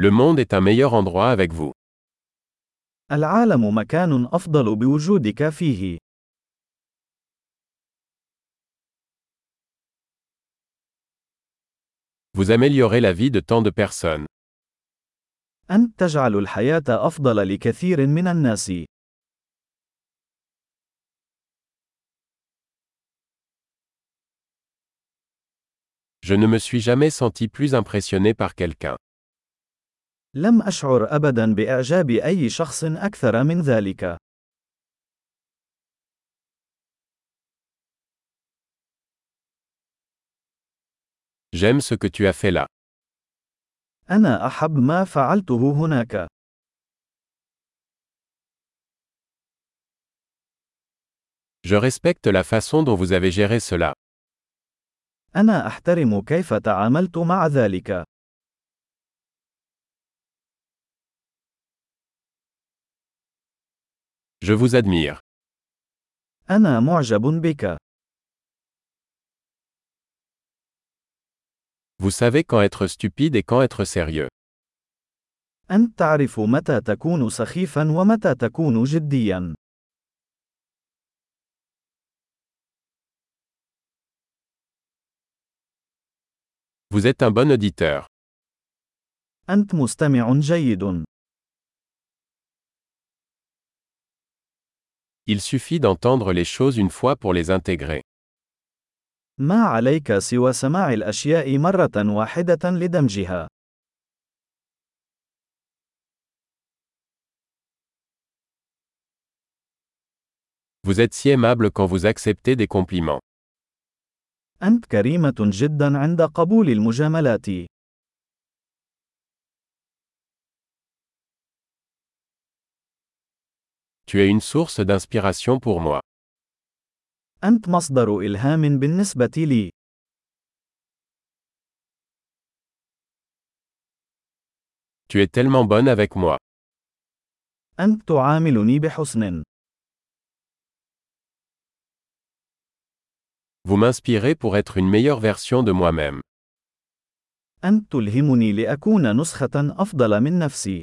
Le monde est un meilleur endroit avec vous. العالم مكان أفضل بوجودك فيه. Vous améliorez la vie de tant de personnes. أنت تجعل الحياة أفضل لكثير من الناس. Je ne me suis jamais senti plus impressionné par quelqu'un. لم أشعر أبدا بإعجاب أي شخص أكثر من ذلك. J'aime ce que tu as fait là. أنا أحب ما فعلته هناك. Je respecte la façon dont vous avez géré cela. أنا أحترم كيف تعاملت مع ذلك. Je vous admire. أنا معجب بك. Vous savez quand être stupide et quand être sérieux. أنت تعرف متى تكون سخيفا ومتى تكون جديا. Vous êtes un bon auditeur. أنت مستمع جيد. Il suffit d'entendre les choses une fois pour les intégrer. ما عليك سوى سماع الأشياء مرة واحدة لدمجها. Vous êtes si aimable quand vous acceptez des compliments. أنت كريمة جدا عند قبول المجاملات. Tu es une source d'inspiration pour moi. أنت مصدر إلهام بالنسبة لي. Tu es tellement bonne avec moi. أنت تعاملني بحسن. Vous m'inspirez pour être une meilleure version de moi-même. أنت تلهمني لأكون نسخة أفضل من نفسي.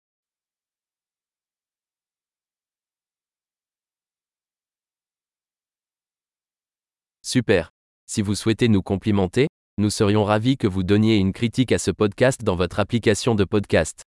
Super. Si vous souhaitez nous complimenter, nous serions ravis que vous donniez une critique à ce podcast dans votre application de podcast.